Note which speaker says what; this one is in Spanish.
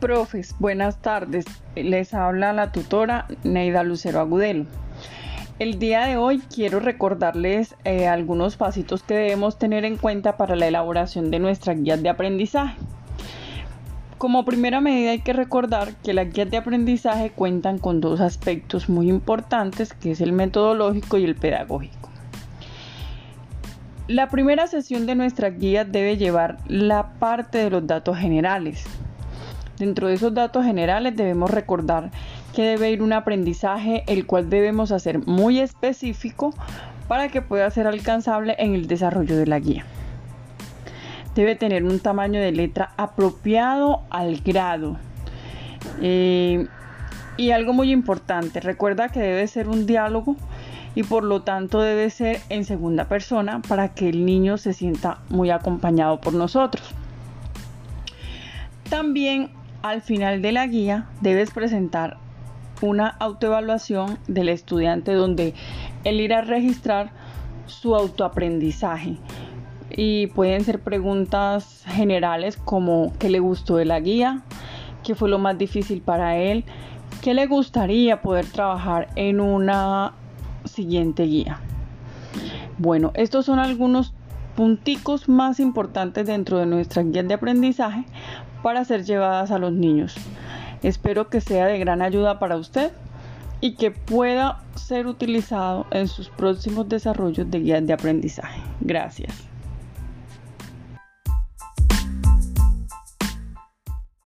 Speaker 1: Profes, buenas tardes. Les habla la tutora Neida Lucero Agudelo. El día de hoy quiero recordarles eh, algunos pasitos que debemos tener en cuenta para la elaboración de nuestras guías de aprendizaje. Como primera medida hay que recordar que las guías de aprendizaje cuentan con dos aspectos muy importantes, que es el metodológico y el pedagógico. La primera sesión de nuestras guías debe llevar la parte de los datos generales, Dentro de esos datos generales debemos recordar que debe ir un aprendizaje el cual debemos hacer muy específico para que pueda ser alcanzable en el desarrollo de la guía. Debe tener un tamaño de letra apropiado al grado. Eh, y algo muy importante, recuerda que debe ser un diálogo y por lo tanto debe ser en segunda persona para que el niño se sienta muy acompañado por nosotros. También al final de la guía debes presentar una autoevaluación del estudiante donde él irá a registrar su autoaprendizaje. Y pueden ser preguntas generales como qué le gustó de la guía, qué fue lo más difícil para él, qué le gustaría poder trabajar en una siguiente guía. Bueno, estos son algunos punticos más importantes dentro de nuestra guía de aprendizaje para ser llevadas a los niños. Espero que sea de gran ayuda para usted y que pueda ser utilizado en sus próximos desarrollos de guías de aprendizaje. Gracias.